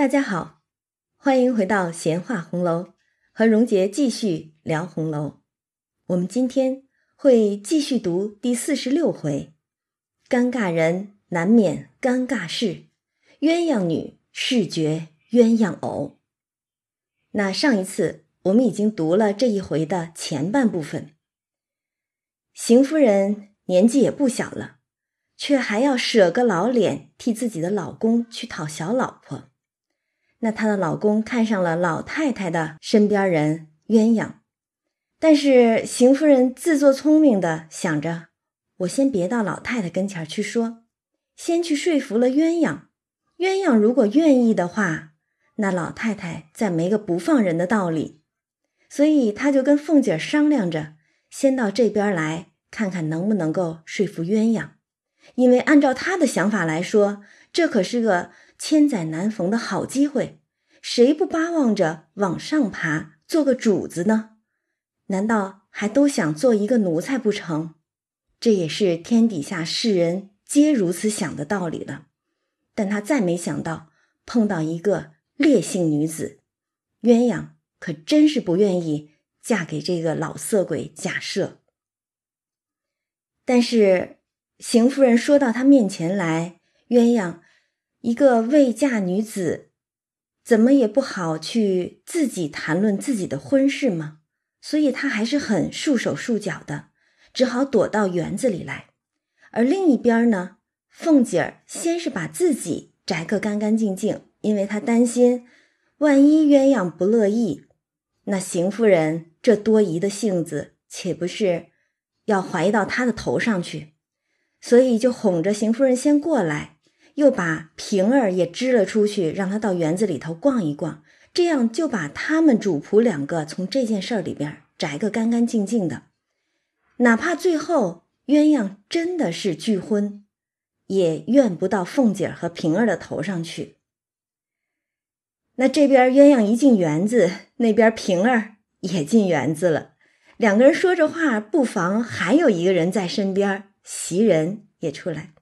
大家好，欢迎回到闲话红楼，和荣杰继续聊红楼。我们今天会继续读第四十六回：尴尬人难免尴尬事，鸳鸯女视觉鸳鸯偶。那上一次我们已经读了这一回的前半部分。邢夫人年纪也不小了，却还要舍个老脸替自己的老公去讨小老婆。那她的老公看上了老太太的身边人鸳鸯，但是邢夫人自作聪明的想着，我先别到老太太跟前去说，先去说服了鸳鸯。鸳鸯如果愿意的话，那老太太再没个不放人的道理。所以她就跟凤姐商量着，先到这边来看看能不能够说服鸳鸯，因为按照她的想法来说，这可是个。千载难逢的好机会，谁不巴望着往上爬，做个主子呢？难道还都想做一个奴才不成？这也是天底下世人皆如此想的道理了。但他再没想到碰到一个烈性女子，鸳鸯可真是不愿意嫁给这个老色鬼贾赦。但是邢夫人说到他面前来，鸳鸯。一个未嫁女子，怎么也不好去自己谈论自己的婚事吗？所以她还是很束手束脚的，只好躲到园子里来。而另一边呢，凤姐儿先是把自己摘个干干净净，因为她担心，万一鸳鸯不乐意，那邢夫人这多疑的性子，岂不是要怀疑到她的头上去？所以就哄着邢夫人先过来。又把平儿也支了出去，让他到园子里头逛一逛，这样就把他们主仆两个从这件事儿里边摘个干干净净的。哪怕最后鸳鸯真的是拒婚，也怨不到凤姐和平儿的头上去。那这边鸳鸯一进园子，那边平儿也进园子了，两个人说着话，不妨还有一个人在身边，袭人也出来。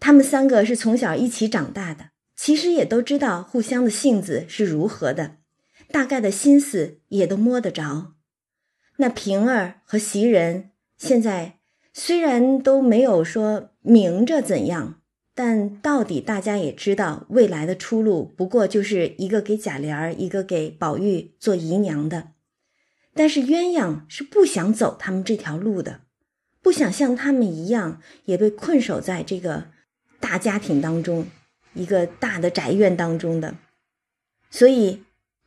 他们三个是从小一起长大的，其实也都知道互相的性子是如何的，大概的心思也都摸得着。那平儿和袭人现在虽然都没有说明着怎样，但到底大家也知道未来的出路不过就是一个给贾琏儿，一个给宝玉做姨娘的。但是鸳鸯是不想走他们这条路的，不想像他们一样也被困守在这个。大家庭当中，一个大的宅院当中的，所以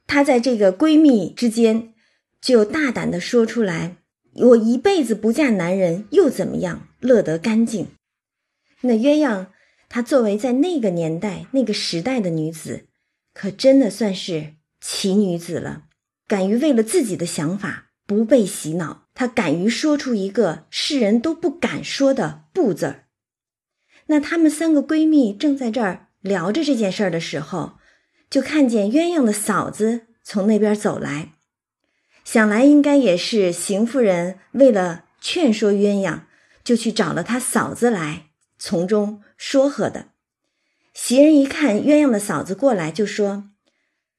她在这个闺蜜之间就大胆的说出来：“我一辈子不嫁男人又怎么样？乐得干净。”那鸳鸯她作为在那个年代、那个时代的女子，可真的算是奇女子了，敢于为了自己的想法不被洗脑，她敢于说出一个世人都不敢说的“不”字儿。那她们三个闺蜜正在这儿聊着这件事儿的时候，就看见鸳鸯的嫂子从那边走来，想来应该也是邢夫人为了劝说鸳鸯，就去找了她嫂子来从中说和的。袭人一看鸳鸯的嫂子过来，就说：“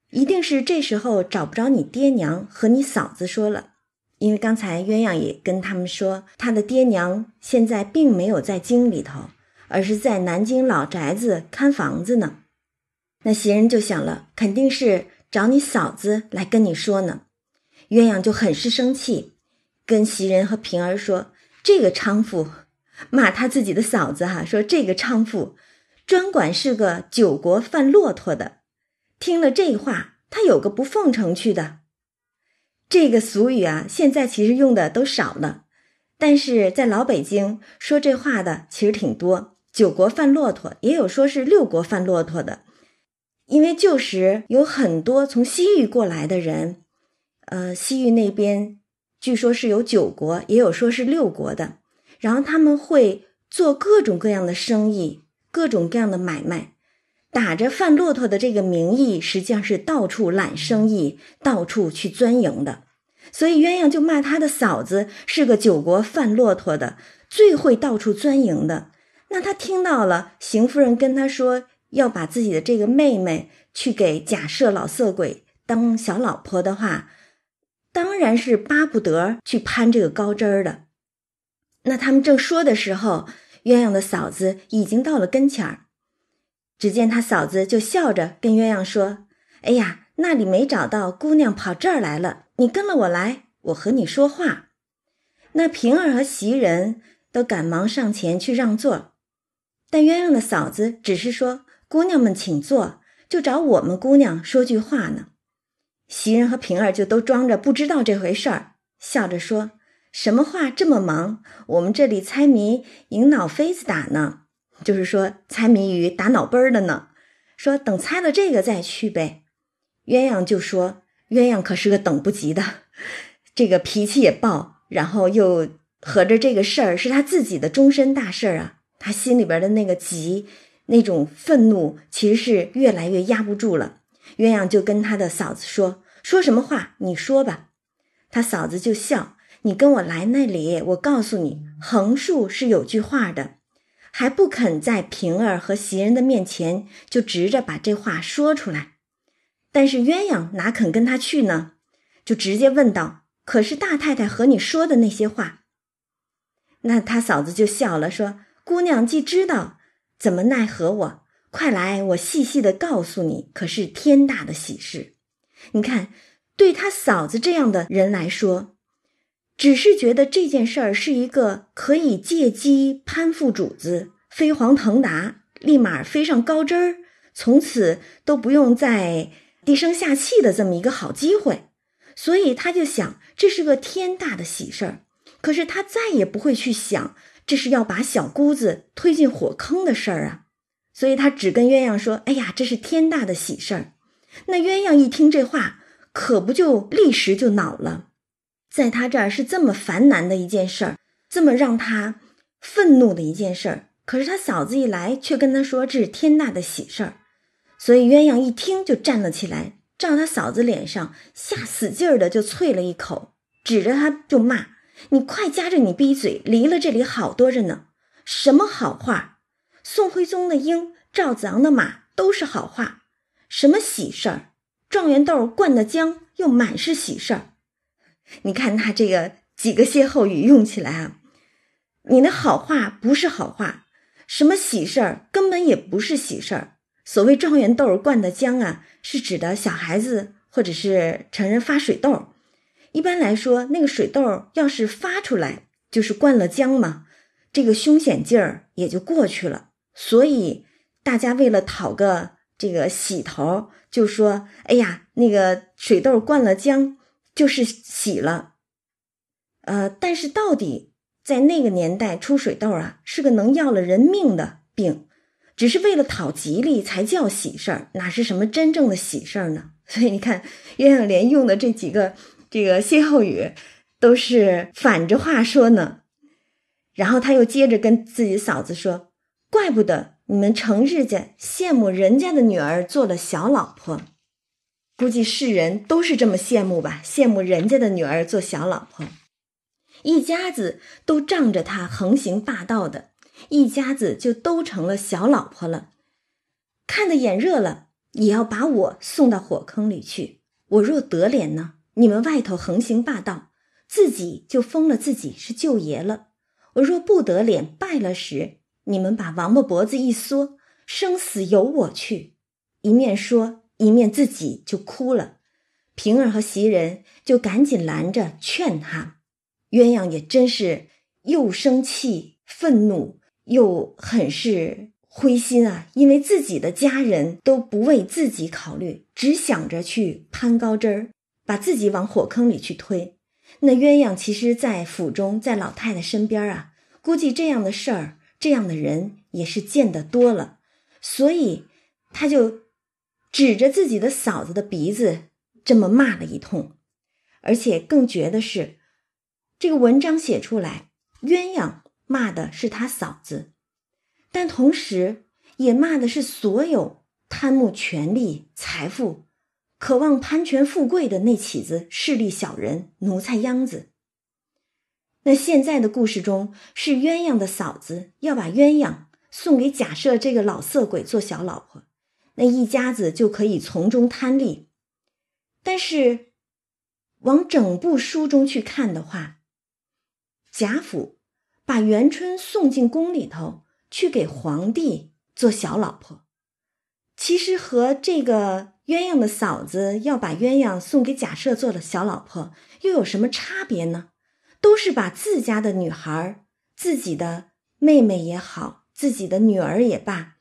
一定是这时候找不着你爹娘和你嫂子说了，因为刚才鸳鸯也跟他们说，他的爹娘现在并没有在京里头。”而是在南京老宅子看房子呢，那袭人就想了，肯定是找你嫂子来跟你说呢。鸳鸯就很是生气，跟袭人和平儿说：“这个娼妇，骂他自己的嫂子哈，说这个娼妇专管是个九国贩骆驼的。听了这话，他有个不奉承去的。这个俗语啊，现在其实用的都少了，但是在老北京说这话的其实挺多。”九国贩骆驼，也有说是六国贩骆驼的，因为旧时有很多从西域过来的人，呃，西域那边据说是有九国，也有说是六国的，然后他们会做各种各样的生意，各种各样的买卖，打着贩骆驼的这个名义，实际上是到处揽生意，到处去钻营的。所以鸳鸯就骂他的嫂子是个九国贩骆驼的，最会到处钻营的。那他听到了邢夫人跟他说要把自己的这个妹妹去给假设老色鬼当小老婆的话，当然是巴不得去攀这个高枝儿的。那他们正说的时候，鸳鸯的嫂子已经到了跟前儿。只见他嫂子就笑着跟鸳鸯说：“哎呀，那里没找到姑娘，跑这儿来了。你跟了我来，我和你说话。”那平儿和袭人都赶忙上前去让座，但鸳鸯的嫂子只是说：“姑娘们请坐，就找我们姑娘说句话呢。”袭人和平儿就都装着不知道这回事儿，笑着说。什么话这么忙？我们这里猜谜赢脑妃子打呢，就是说猜谜语打脑杯儿的呢。说等猜了这个再去呗。鸳鸯就说：“鸳鸯可是个等不及的，这个脾气也暴，然后又合着这个事儿是他自己的终身大事儿啊，他心里边的那个急，那种愤怒其实是越来越压不住了。鸳鸯就跟他的嫂子说：说什么话？你说吧。他嫂子就笑。”你跟我来那里，我告诉你，横竖是有句话的，还不肯在平儿和袭人的面前就直着把这话说出来。但是鸳鸯哪肯跟他去呢？就直接问道：“可是大太太和你说的那些话？”那他嫂子就笑了，说：“姑娘既知道，怎么奈何我？快来，我细细的告诉你，可是天大的喜事。你看，对他嫂子这样的人来说。”只是觉得这件事儿是一个可以借机攀附主子、飞黄腾达，立马飞上高枝儿，从此都不用再低声下气的这么一个好机会，所以他就想这是个天大的喜事儿。可是他再也不会去想这是要把小姑子推进火坑的事儿啊，所以他只跟鸳鸯说：“哎呀，这是天大的喜事儿。”那鸳鸯一听这话，可不就立时就恼了。在他这儿是这么烦难的一件事儿，这么让他愤怒的一件事儿。可是他嫂子一来，却跟他说这是天大的喜事儿，所以鸳鸯一听就站了起来，照他嫂子脸上下死劲儿的就啐了一口，指着他就骂：“你快夹着你闭嘴！离了这里好多着呢，什么好话？宋徽宗的鹰，赵子昂的马都是好话，什么喜事儿？状元豆灌的浆又满是喜事儿。”你看他这个几个歇后语用起来啊，你那好话不是好话，什么喜事儿根本也不是喜事儿。所谓状元豆灌的浆啊，是指的小孩子或者是成人发水痘。一般来说，那个水痘要是发出来，就是灌了浆嘛，这个凶险劲儿也就过去了。所以大家为了讨个这个喜头，就说：“哎呀，那个水痘灌了浆。”就是喜了，呃，但是到底在那个年代出水痘啊，是个能要了人命的病，只是为了讨吉利才叫喜事儿，哪是什么真正的喜事儿呢？所以你看，鸳鸯莲用的这几个这个歇后语，都是反着话说呢。然后他又接着跟自己嫂子说：“怪不得你们成日家羡慕人家的女儿做了小老婆。”估计世人都是这么羡慕吧，羡慕人家的女儿做小老婆，一家子都仗着她横行霸道的，一家子就都成了小老婆了。看得眼热了，也要把我送到火坑里去。我若得脸呢，你们外头横行霸道，自己就封了自己是舅爷了；我若不得脸，败了时，你们把王八脖子一缩，生死由我去。一面说。一面自己就哭了，平儿和袭人就赶紧拦着劝他。鸳鸯也真是又生气、愤怒，又很是灰心啊，因为自己的家人都不为自己考虑，只想着去攀高枝儿，把自己往火坑里去推。那鸳鸯其实，在府中，在老太太身边啊，估计这样的事儿、这样的人也是见得多了，所以他就。指着自己的嫂子的鼻子这么骂了一通，而且更绝的是，这个文章写出来，鸳鸯骂的是他嫂子，但同时也骂的是所有贪慕权力、财富、渴望攀权富贵的那起子势利小人、奴才秧子。那现在的故事中，是鸳鸯的嫂子要把鸳鸯送给假设这个老色鬼做小老婆。那一家子就可以从中贪利。但是，往整部书中去看的话，贾府把元春送进宫里头去给皇帝做小老婆，其实和这个鸳鸯的嫂子要把鸳鸯送给贾赦做了小老婆，又有什么差别呢？都是把自家的女孩、自己的妹妹也好，自己的女儿也罢，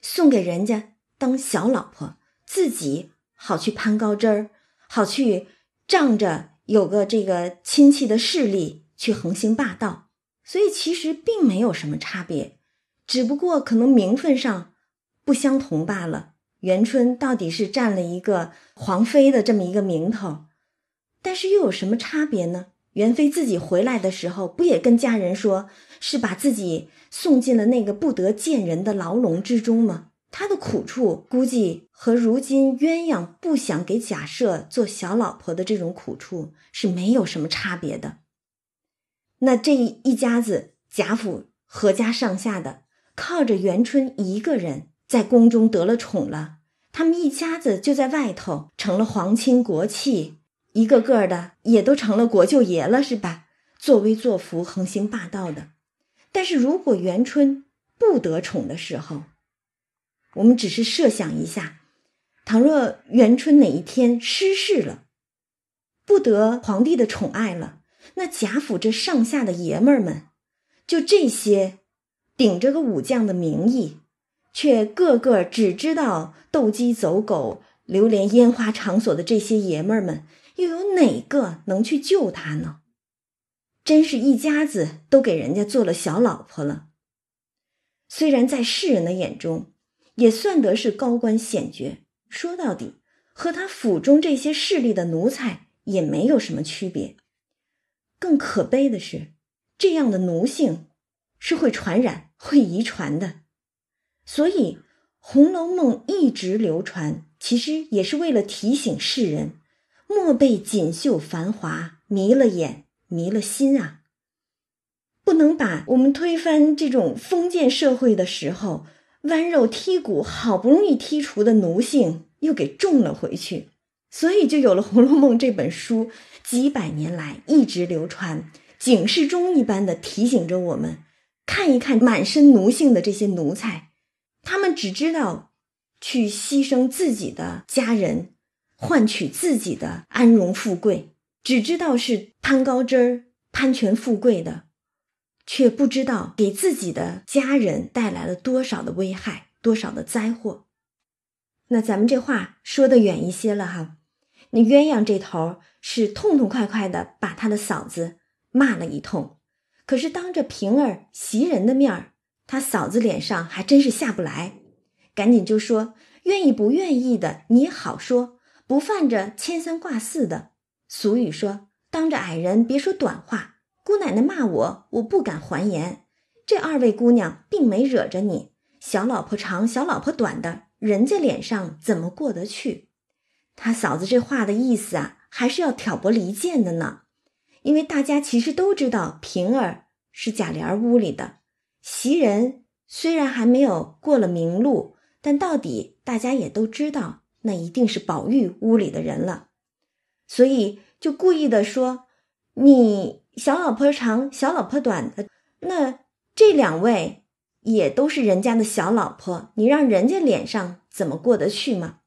送给人家当小老婆，自己。好去攀高枝儿，好去仗着有个这个亲戚的势力去横行霸道，所以其实并没有什么差别，只不过可能名分上不相同罢了。元春到底是占了一个皇妃的这么一个名头，但是又有什么差别呢？元妃自己回来的时候，不也跟家人说是把自己送进了那个不得见人的牢笼之中吗？他的苦处，估计和如今鸳鸯不想给贾赦做小老婆的这种苦处是没有什么差别的。那这一家子，贾府阖家上下的，靠着元春一个人在宫中得了宠了，他们一家子就在外头成了皇亲国戚，一个个的也都成了国舅爷了，是吧？作威作福，横行霸道的。但是如果元春不得宠的时候，我们只是设想一下，倘若元春哪一天失势了，不得皇帝的宠爱了，那贾府这上下的爷们儿们，就这些顶着个武将的名义，却个个只知道斗鸡走狗、流连烟花场所的这些爷们儿们，又有哪个能去救他呢？真是一家子都给人家做了小老婆了。虽然在世人的眼中，也算得是高官显爵，说到底，和他府中这些势力的奴才也没有什么区别。更可悲的是，这样的奴性是会传染、会遗传的。所以，《红楼梦》一直流传，其实也是为了提醒世人，莫被锦绣繁华迷了眼、迷了心啊！不能把我们推翻这种封建社会的时候。剜肉剔骨，好不容易剔除的奴性又给种了回去，所以就有了《红楼梦》这本书，几百年来一直流传，警示钟一般的提醒着我们：看一看满身奴性的这些奴才，他们只知道去牺牲自己的家人，换取自己的安荣富贵，只知道是攀高枝儿、攀权富贵的。却不知道给自己的家人带来了多少的危害，多少的灾祸。那咱们这话说的远一些了哈。那鸳鸯这头是痛痛快快的把他的嫂子骂了一通，可是当着平儿、袭人的面儿，他嫂子脸上还真是下不来，赶紧就说：“愿意不愿意的，你好说，不犯着牵三挂四的。俗语说，当着矮人别说短话。”姑奶奶骂我，我不敢还言。这二位姑娘并没惹着你，小老婆长，小老婆短的，人家脸上怎么过得去？他嫂子这话的意思啊，还是要挑拨离间的呢。因为大家其实都知道，平儿是贾琏屋里的，袭人虽然还没有过了明路，但到底大家也都知道，那一定是宝玉屋里的人了，所以就故意的说你。小老婆长，小老婆短的，那这两位也都是人家的小老婆，你让人家脸上怎么过得去吗？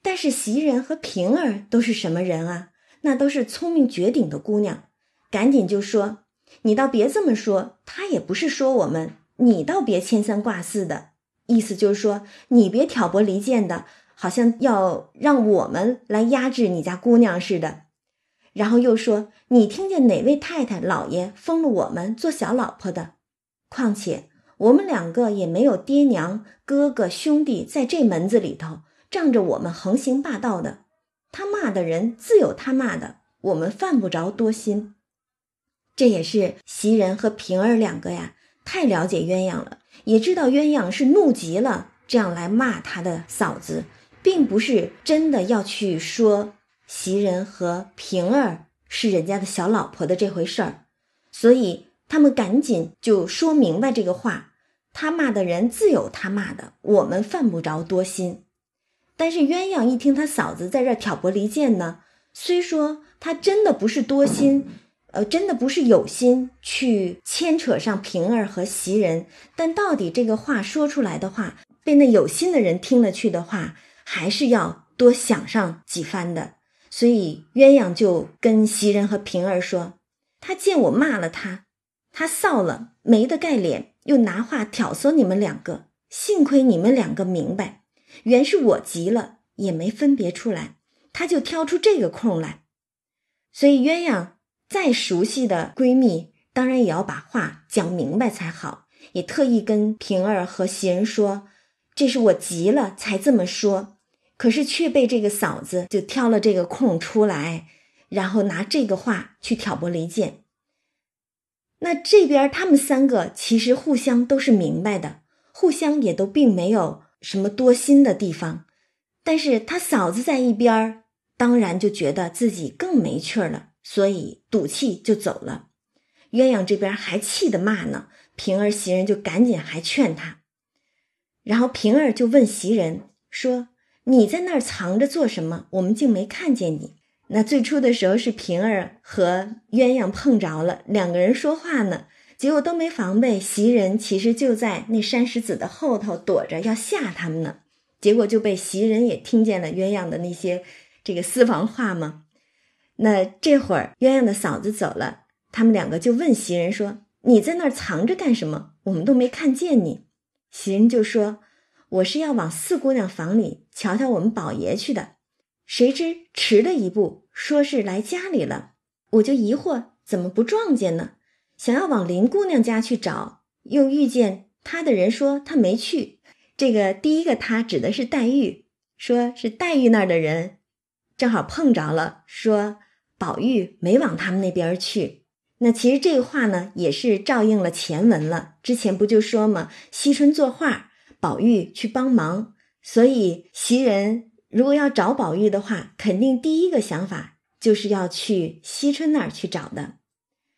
但是袭人和平儿都是什么人啊？那都是聪明绝顶的姑娘，赶紧就说：“你倒别这么说，她也不是说我们，你倒别牵三挂四的，意思就是说你别挑拨离间的，好像要让我们来压制你家姑娘似的。”然后又说：“你听见哪位太太老爷封了我们做小老婆的？况且我们两个也没有爹娘、哥哥、兄弟在这门子里头，仗着我们横行霸道的。他骂的人自有他骂的，我们犯不着多心。这也是袭人和平儿两个呀，太了解鸳鸯了，也知道鸳鸯是怒极了，这样来骂他的嫂子，并不是真的要去说。”袭人和平儿是人家的小老婆的这回事儿，所以他们赶紧就说明白这个话，他骂的人自有他骂的，我们犯不着多心。但是鸳鸯一听他嫂子在这挑拨离间呢，虽说他真的不是多心，呃，真的不是有心去牵扯上平儿和袭人，但到底这个话说出来的话，被那有心的人听了去的话，还是要多想上几番的。所以鸳鸯就跟袭人和平儿说：“他见我骂了他，他臊了，没得盖脸。”又拿话挑唆你们两个，幸亏你们两个明白，原是我急了，也没分别出来，他就挑出这个空来。所以鸳鸯再熟悉的闺蜜，当然也要把话讲明白才好。也特意跟平儿和袭人说，这是我急了才这么说，可是却被这个嫂子就挑了这个空出来，然后拿这个话去挑拨离间。那这边他们三个其实互相都是明白的，互相也都并没有什么多心的地方，但是他嫂子在一边，当然就觉得自己更没趣了，所以赌气就走了。鸳鸯这边还气得骂呢，平儿、袭人就赶紧还劝他，然后平儿就问袭人说：“你在那儿藏着做什么？我们竟没看见你。”那最初的时候是平儿和鸳鸯碰着了，两个人说话呢，结果都没防备，袭人其实就在那山石子的后头躲着要吓他们呢，结果就被袭人也听见了鸳鸯的那些这个私房话嘛。那这会儿鸳鸯的嫂子走了，他们两个就问袭人说：“你在那儿藏着干什么？我们都没看见你。”袭人就说：“我是要往四姑娘房里瞧瞧我们宝爷去的。”谁知迟了一步，说是来家里了，我就疑惑怎么不撞见呢？想要往林姑娘家去找，又遇见她的人说她没去。这个第一个她指的是黛玉，说是黛玉那儿的人正好碰着了，说宝玉没往他们那边去。那其实这话呢，也是照应了前文了。之前不就说嘛，惜春作画，宝玉去帮忙，所以袭人。如果要找宝玉的话，肯定第一个想法就是要去惜春那儿去找的。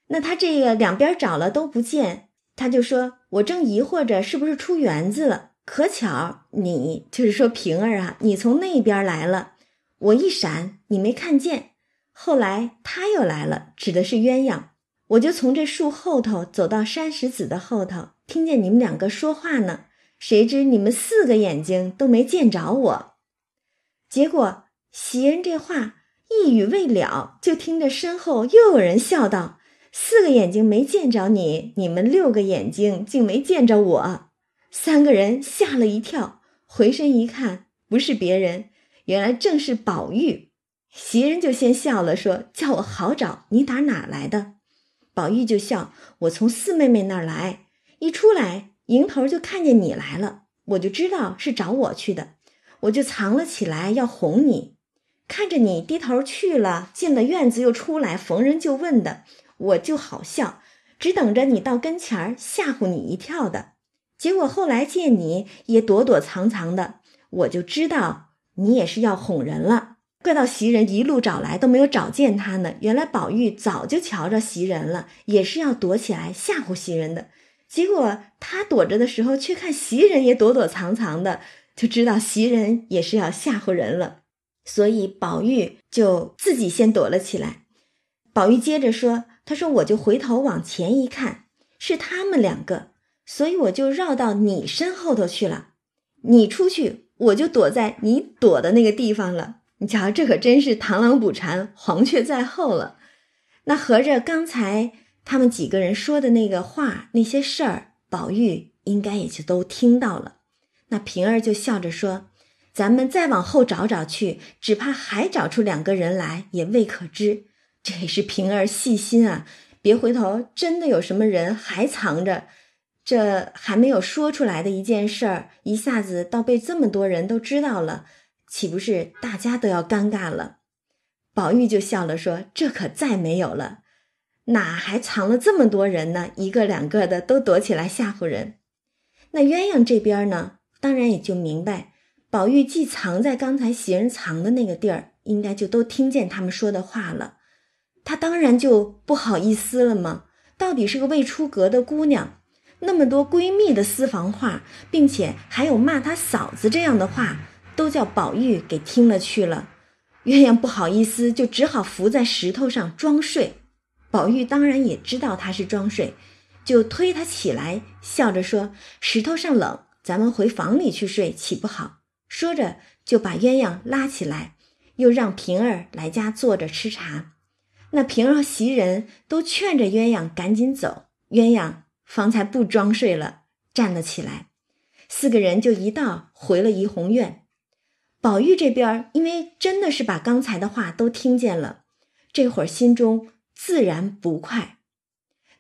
那他这个两边找了都不见，他就说：“我正疑惑着是不是出园子了，可巧你就是说平儿啊，你从那边来了，我一闪你没看见。后来他又来了，指的是鸳鸯，我就从这树后头走到山石子的后头，听见你们两个说话呢。谁知你们四个眼睛都没见着我。”结果袭人这话一语未了，就听着身后又有人笑道：“四个眼睛没见着你，你们六个眼睛竟没见着我。”三个人吓了一跳，回身一看，不是别人，原来正是宝玉。袭人就先笑了，说：“叫我好找，你打哪来的？”宝玉就笑：“我从四妹妹那儿来，一出来迎头就看见你来了，我就知道是找我去的。”我就藏了起来，要哄你。看着你低头去了，进了院子又出来，逢人就问的，我就好笑，只等着你到跟前儿吓唬你一跳的。结果后来见你也躲躲藏藏的，我就知道你也是要哄人了。怪到袭人一路找来都没有找见他呢。原来宝玉早就瞧着袭人了，也是要躲起来吓唬袭人的。结果他躲着的时候，却看袭人也躲躲藏藏的。就知道袭人也是要吓唬人了，所以宝玉就自己先躲了起来。宝玉接着说：“他说我就回头往前一看，是他们两个，所以我就绕到你身后头去了。你出去，我就躲在你躲的那个地方了。你瞧，这可真是螳螂捕蝉，黄雀在后了。那合着刚才他们几个人说的那个话，那些事儿，宝玉应该也就都听到了。”那平儿就笑着说：“咱们再往后找找去，只怕还找出两个人来，也未可知。这也是平儿细心啊，别回头真的有什么人还藏着，这还没有说出来的一件事儿，一下子倒被这么多人都知道了，岂不是大家都要尴尬了？”宝玉就笑了说：“这可再没有了，哪还藏了这么多人呢？一个两个的都躲起来吓唬人。那鸳鸯这边呢？”当然也就明白，宝玉既藏在刚才袭人藏的那个地儿，应该就都听见他们说的话了。他当然就不好意思了嘛。到底是个未出阁的姑娘，那么多闺蜜的私房话，并且还有骂她嫂子这样的话，都叫宝玉给听了去了。鸳鸯不好意思，就只好伏在石头上装睡。宝玉当然也知道他是装睡，就推他起来，笑着说：“石头上冷，咱们回房里去睡，岂不好？”说着就把鸳鸯拉起来，又让平儿来家坐着吃茶。那平儿和袭人都劝着鸳鸯赶紧走，鸳鸯方才不装睡了，站了起来。四个人就一道回了怡红院。宝玉这边因为真的是把刚才的话都听见了，这会儿心中自然不快。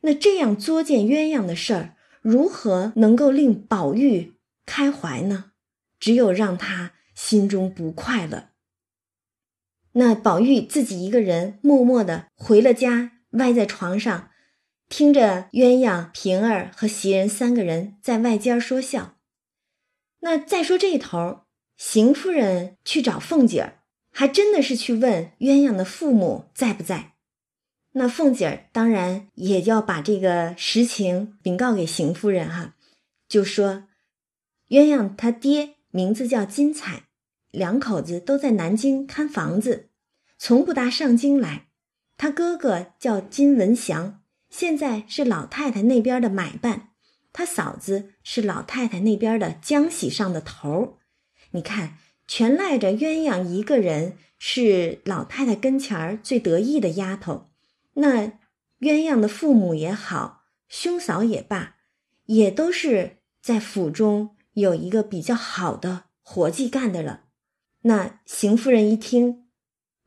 那这样作践鸳鸯的事儿，如何能够令宝玉开怀呢？只有让他心中不快了。那宝玉自己一个人默默的回了家，歪在床上，听着鸳鸯、平儿和袭人三个人在外间说笑。那再说这头，邢夫人去找凤姐儿，还真的是去问鸳鸯的父母在不在。那凤姐儿当然也要把这个实情禀告给邢夫人哈，就说鸳鸯他爹名字叫金彩。两口子都在南京看房子，从不搭上京来。他哥哥叫金文祥，现在是老太太那边的买办。他嫂子是老太太那边的浆洗上的头儿。你看，全赖着鸳鸯一个人是老太太跟前儿最得意的丫头。那鸳鸯的父母也好，兄嫂也罢，也都是在府中有一个比较好的活计干的了。那邢夫人一听，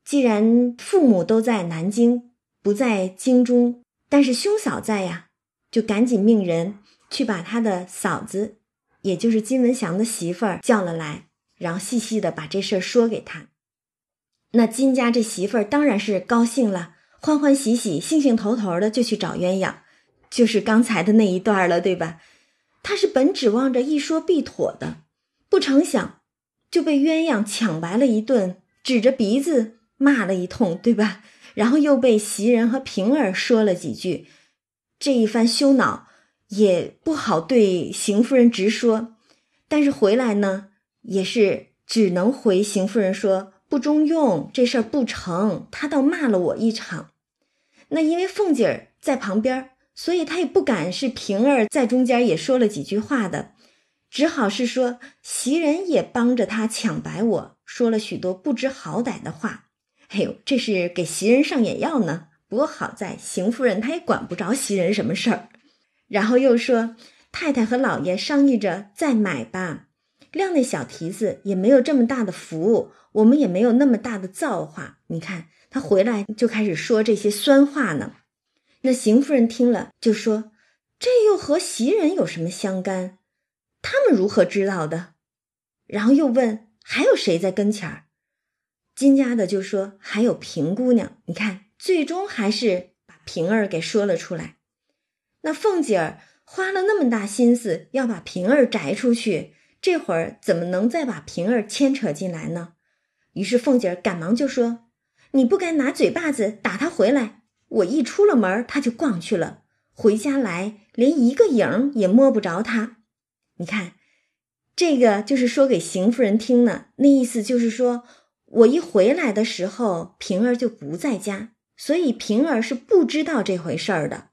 既然父母都在南京，不在京中，但是兄嫂在呀，就赶紧命人去把他的嫂子，也就是金文祥的媳妇儿叫了来，然后细细的把这事儿说给他。那金家这媳妇儿当然是高兴了，欢欢喜喜、兴兴头头的就去找鸳鸯，就是刚才的那一段了，对吧？他是本指望着一说必妥的，不成想。就被鸳鸯抢白了一顿，指着鼻子骂了一通，对吧？然后又被袭人和平儿说了几句，这一番羞恼也不好对邢夫人直说，但是回来呢，也是只能回邢夫人说不中用，这事儿不成。他倒骂了我一场，那因为凤姐儿在旁边，所以她也不敢是平儿在中间也说了几句话的。只好是说，袭人也帮着她抢白，我说了许多不知好歹的话。哎呦，这是给袭人上眼药呢。不过好在邢夫人她也管不着袭人什么事儿。然后又说，太太和老爷商议着再买吧。亮那小蹄子也没有这么大的福，我们也没有那么大的造化。你看他回来就开始说这些酸话呢。那邢夫人听了就说：“这又和袭人有什么相干？”他们如何知道的？然后又问还有谁在跟前儿？金家的就说还有平姑娘。你看，最终还是把平儿给说了出来。那凤姐儿花了那么大心思要把平儿摘出去，这会儿怎么能再把平儿牵扯进来呢？于是凤姐儿赶忙就说：“你不该拿嘴巴子打他回来。我一出了门，他就逛去了，回家来连一个影也摸不着他。”你看，这个就是说给邢夫人听呢。那意思就是说，我一回来的时候，平儿就不在家，所以平儿是不知道这回事儿的。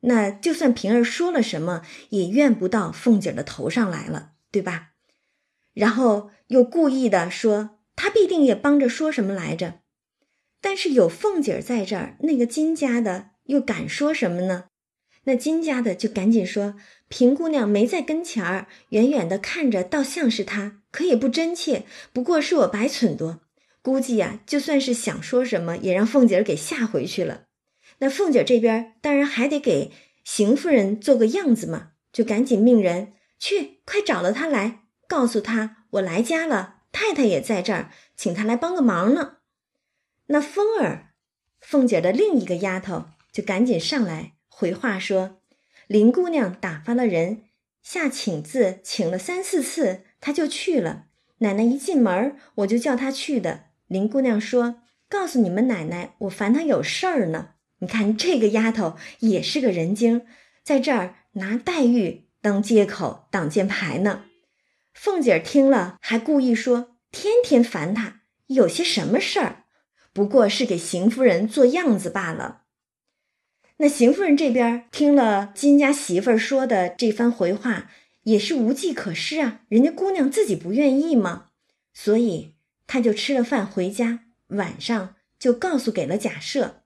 那就算平儿说了什么，也怨不到凤姐儿的头上来了，对吧？然后又故意的说，他必定也帮着说什么来着。但是有凤姐在这儿，那个金家的又敢说什么呢？那金家的就赶紧说。平姑娘没在跟前儿，远远的看着，倒像是她，可也不真切。不过是我白蠢多，估计呀，就算是想说什么，也让凤姐儿给吓回去了。那凤姐这边当然还得给邢夫人做个样子嘛，就赶紧命人去，快找了她来，告诉她我来家了，太太也在这儿，请她来帮个忙呢。那凤儿，凤姐的另一个丫头，就赶紧上来回话说。林姑娘打发了人下请字，请了三四次，她就去了。奶奶一进门，我就叫她去的。林姑娘说：“告诉你们奶奶，我烦她有事儿呢。”你看这个丫头也是个人精，在这儿拿黛玉当借口挡箭牌呢。凤姐儿听了，还故意说：“天天烦他，有些什么事儿？不过是给邢夫人做样子罢了。”那邢夫人这边听了金家媳妇儿说的这番回话，也是无计可施啊。人家姑娘自己不愿意吗？所以她就吃了饭回家，晚上就告诉给了贾赦。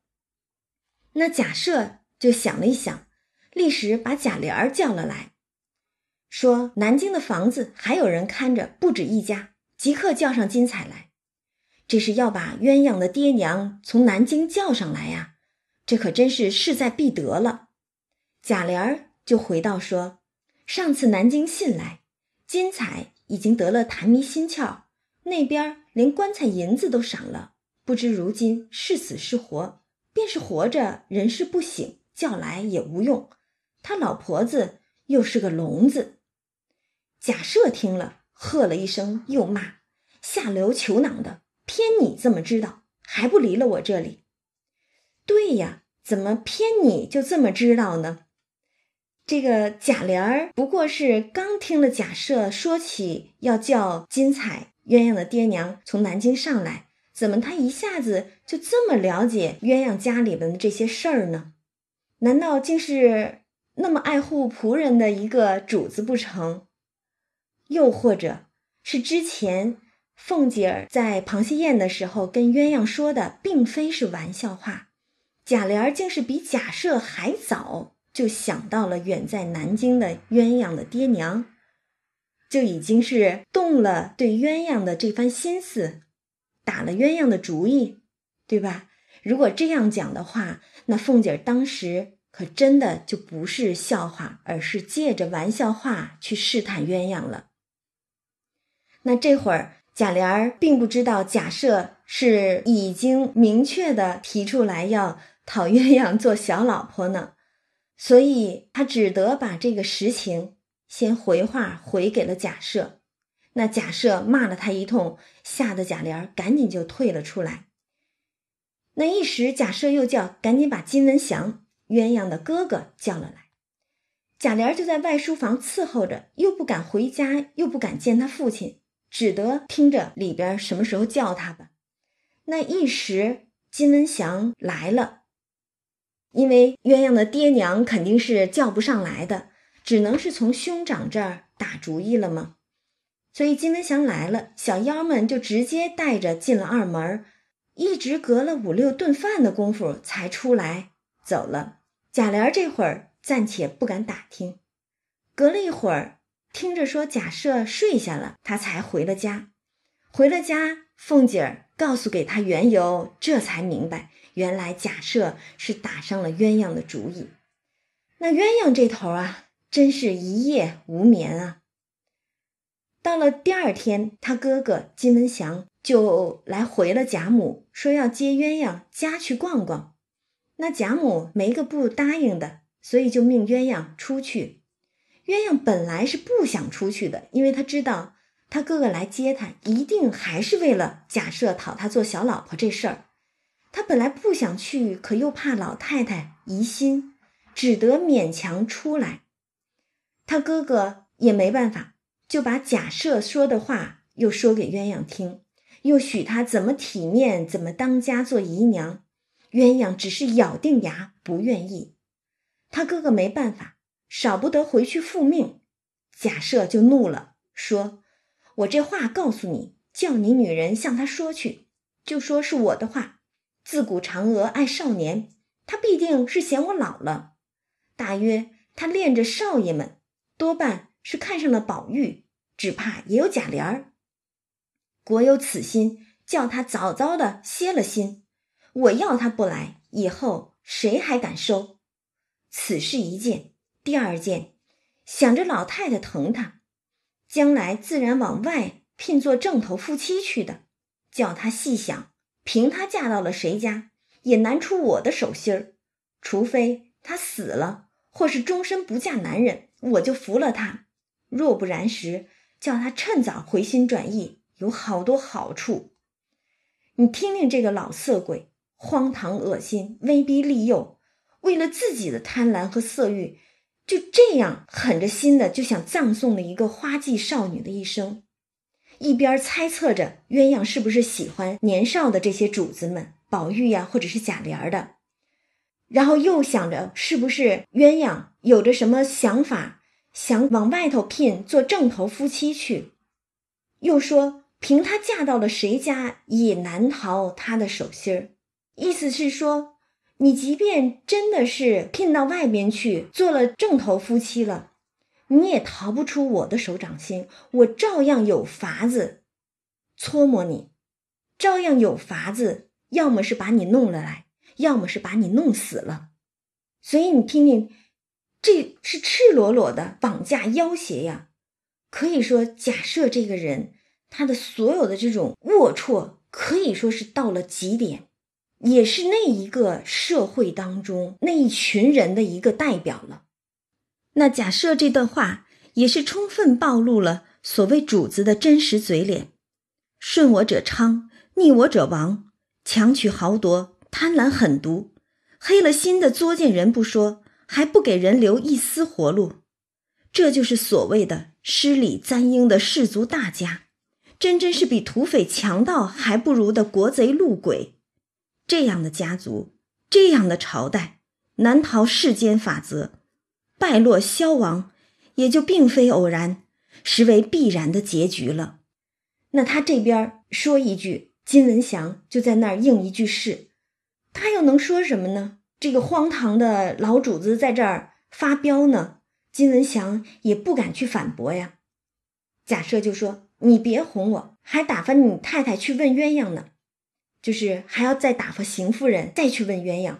那贾赦就想了一想，立时把贾琏儿叫了来，说：“南京的房子还有人看着，不止一家，即刻叫上金彩来。这是要把鸳鸯的爹娘从南京叫上来呀，这可真是势在必得了。”贾琏儿就回道说：“上次南京信来，金彩已经得了痰迷心窍，那边连棺材银子都赏了，不知如今是死是活。”便是活着，人事不醒，叫来也无用。他老婆子又是个聋子。贾赦听了，喝了一声，又骂：“下流球囊的，偏你这么知道，还不离了我这里？”对呀，怎么偏你就这么知道呢？这个贾琏儿不过是刚听了贾赦说起要叫金彩鸳鸯的爹娘从南京上来。怎么他一下子就这么了解鸳鸯家里边的这些事儿呢？难道竟是那么爱护仆人的一个主子不成？又或者是之前凤姐儿在螃蟹宴的时候跟鸳鸯说的，并非是玩笑话？贾琏儿竟是比贾赦还早就想到了远在南京的鸳鸯的爹娘，就已经是动了对鸳鸯的这番心思。打了鸳鸯的主意，对吧？如果这样讲的话，那凤姐儿当时可真的就不是笑话，而是借着玩笑话去试探鸳鸯了。那这会儿贾琏儿并不知道贾赦是已经明确的提出来要讨鸳鸯做小老婆呢，所以他只得把这个实情先回话回给了贾赦。那贾赦骂了他一通，吓得贾琏赶紧就退了出来。那一时，贾赦又叫赶紧把金文祥鸳鸯的哥哥叫了来。贾琏就在外书房伺候着，又不敢回家，又不敢见他父亲，只得听着里边什么时候叫他吧。那一时，金文祥来了，因为鸳鸯的爹娘肯定是叫不上来的，只能是从兄长这儿打主意了吗？所以金文祥来了，小妖们就直接带着进了二门，一直隔了五六顿饭的功夫才出来走了。贾琏这会儿暂且不敢打听，隔了一会儿听着说贾赦睡下了，他才回了家。回了家，凤姐儿告诉给他缘由，这才明白原来贾赦是打上了鸳鸯的主意。那鸳鸯这头啊，真是一夜无眠啊。到了第二天，他哥哥金文祥就来回了贾母，说要接鸳鸯家去逛逛。那贾母没个不答应的，所以就命鸳鸯出去。鸳鸯本来是不想出去的，因为他知道他哥哥来接他，一定还是为了假设讨他做小老婆这事儿。他本来不想去，可又怕老太太疑心，只得勉强出来。他哥哥也没办法。就把假设说的话又说给鸳鸯听，又许他怎么体面，怎么当家做姨娘。鸳鸯只是咬定牙不愿意，他哥哥没办法，少不得回去复命。贾赦就怒了，说：“我这话告诉你，叫你女人向他说去，就说是我的话。自古嫦娥爱少年，他必定是嫌我老了。大约他恋着少爷们，多半。”是看上了宝玉，只怕也有贾琏儿。国有此心，叫他早早的歇了心。我要他不来，以后谁还敢收？此事一件，第二件，想着老太太疼他，将来自然往外聘做正头夫妻去的。叫他细想，凭他嫁到了谁家，也难出我的手心儿。除非他死了，或是终身不嫁男人，我就服了他。若不然时，叫他趁早回心转意，有好多好处。你听听这个老色鬼，荒唐恶心，威逼利诱，为了自己的贪婪和色欲，就这样狠着心的就想葬送了一个花季少女的一生，一边猜测着鸳鸯是不是喜欢年少的这些主子们，宝玉呀，或者是贾琏的，然后又想着是不是鸳鸯有着什么想法，想往外头聘做正头夫妻去，又说凭她嫁到了谁家也难逃她的手心儿，意思是说。你即便真的是聘到外边去做了正头夫妻了，你也逃不出我的手掌心，我照样有法子搓磨你，照样有法子，要么是把你弄了来，要么是把你弄死了。所以你听听，这是赤裸裸的绑架要挟呀！可以说，假设这个人他的所有的这种龌龊，可以说是到了极点。也是那一个社会当中那一群人的一个代表了。那假设这段话也是充分暴露了所谓主子的真实嘴脸：顺我者昌，逆我者亡，强取豪夺，贪婪狠毒，黑了心的作践人不说，还不给人留一丝活路。这就是所谓的失礼簪缨的士族大家，真真是比土匪强盗还不如的国贼路鬼。这样的家族，这样的朝代，难逃世间法则，败落消亡，也就并非偶然，实为必然的结局了。那他这边说一句，金文祥就在那儿应一句是，他又能说什么呢？这个荒唐的老主子在这儿发飙呢，金文祥也不敢去反驳呀。假设就说你别哄我，还打发你太太去问鸳鸯呢。就是还要再打发邢夫人再去问鸳鸯，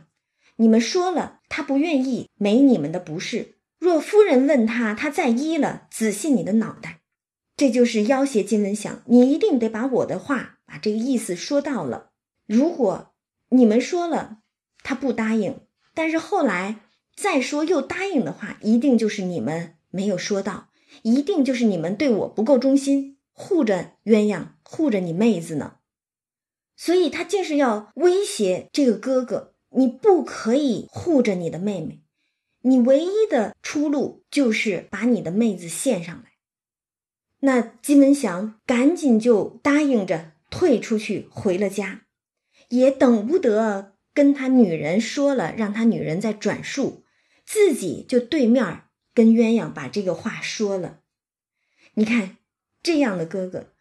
你们说了，他不愿意，没你们的不是。若夫人问他，他再依了，仔细你的脑袋。这就是要挟金文祥，你一定得把我的话，把这个意思说到了。如果你们说了，他不答应，但是后来再说又答应的话，一定就是你们没有说到，一定就是你们对我不够忠心，护着鸳鸯，护着你妹子呢。所以他竟是要威胁这个哥哥，你不可以护着你的妹妹，你唯一的出路就是把你的妹子献上来。那金文祥赶紧就答应着退出去，回了家，也等不得跟他女人说了，让他女人再转述，自己就对面跟鸳鸯把这个话说了。你看这样的哥哥，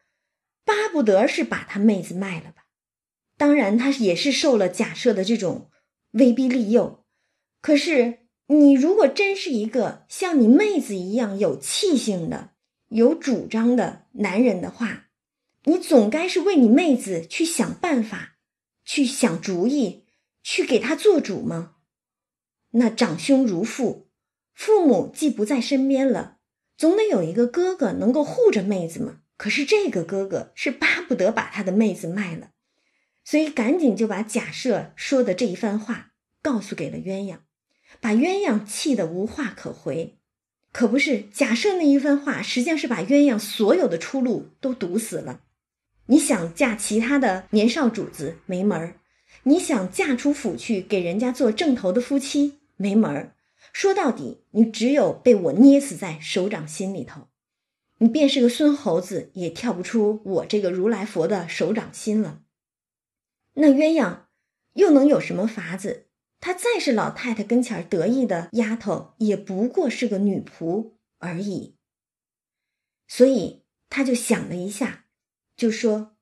巴不得是把他妹子卖了吧。当然，他也是受了假设的这种威逼利诱。可是，你如果真是一个像你妹子一样有气性的、有主张的男人的话，你总该是为你妹子去想办法、去想主意、去给她做主吗？那长兄如父，父母既不在身边了，总得有一个哥哥能够护着妹子嘛。可是这个哥哥是巴不得把他的妹子卖了。所以赶紧就把假设说的这一番话告诉给了鸳鸯，把鸳鸯气得无话可回。可不是假设那一番话，实际上是把鸳鸯所有的出路都堵死了。你想嫁其他的年少主子没门儿，你想嫁出府去给人家做正头的夫妻没门儿。说到底，你只有被我捏死在手掌心里头，你便是个孙猴子，也跳不出我这个如来佛的手掌心了。那鸳鸯又能有什么法子？她再是老太太跟前得意的丫头，也不过是个女仆而已。所以他就想了一下，就说：“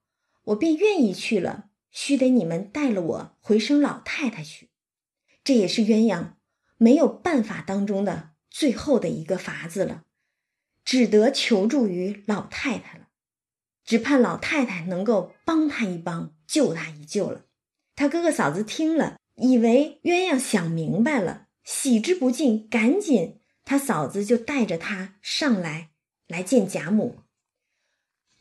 我便愿意去了，须得你们带了我回生老太太去。”这也是鸳鸯没有办法当中的最后的一个法子了，只得求助于老太太了，只盼老太太能够帮他一帮。救他一救了，他哥哥嫂子听了，以为鸳鸯想明白了，喜之不尽，赶紧他嫂子就带着他上来来见贾母。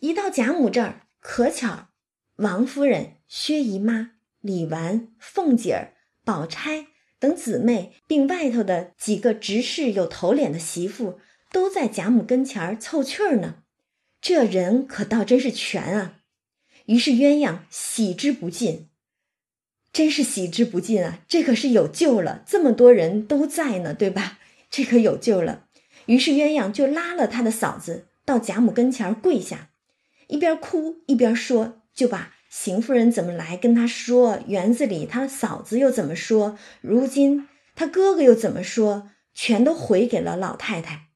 一到贾母这儿，可巧王夫人、薛姨妈、李纨、凤姐儿、宝钗等姊妹，并外头的几个执事有头脸的媳妇，都在贾母跟前儿凑趣儿呢。这人可倒真是全啊。于是鸳鸯喜之不尽，真是喜之不尽啊！这可是有救了，这么多人都在呢，对吧？这可有救了。于是鸳鸯就拉了他的嫂子到贾母跟前跪下，一边哭一边说，就把邢夫人怎么来跟他说，园子里他嫂子又怎么说，如今他哥哥又怎么说，全都回给了老太太。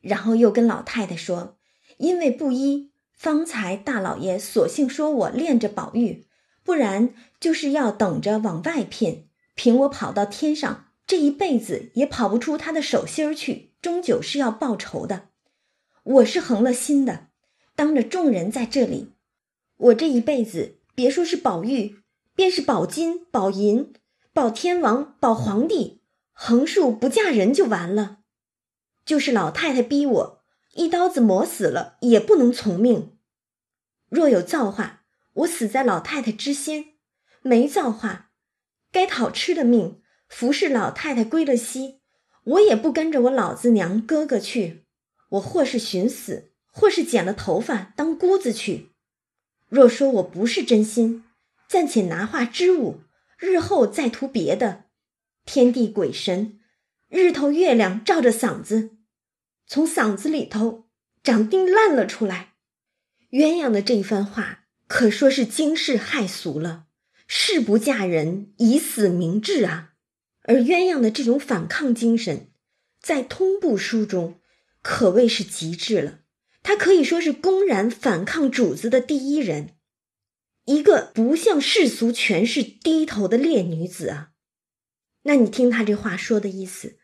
然后又跟老太太说，因为不依，方才大老爷索性说我恋着宝玉，不然就是要等着往外聘，凭我跑到天上，这一辈子也跑不出他的手心儿去。终究是要报仇的，我是横了心的。当着众人在这里，我这一辈子别说是宝玉，便是宝金、宝银、宝天王、宝皇帝，横竖不嫁人就完了。就是老太太逼我，一刀子磨死了也不能从命。若有造化，我死在老太太之先；没造化，该讨吃的命，服侍老太太归了西。我也不跟着我老子娘哥哥去，我或是寻死，或是剪了头发当姑子去。若说我不是真心，暂且拿话支吾，日后再图别的。天地鬼神，日头月亮照着嗓子，从嗓子里头长钉烂了出来。鸳鸯的这番话可说是惊世骇俗了，誓不嫁人，以死明志啊！而鸳鸯的这种反抗精神，在通部书中可谓是极致了。她可以说是公然反抗主子的第一人，一个不向世俗权势低头的烈女子啊！那你听她这话说的意思，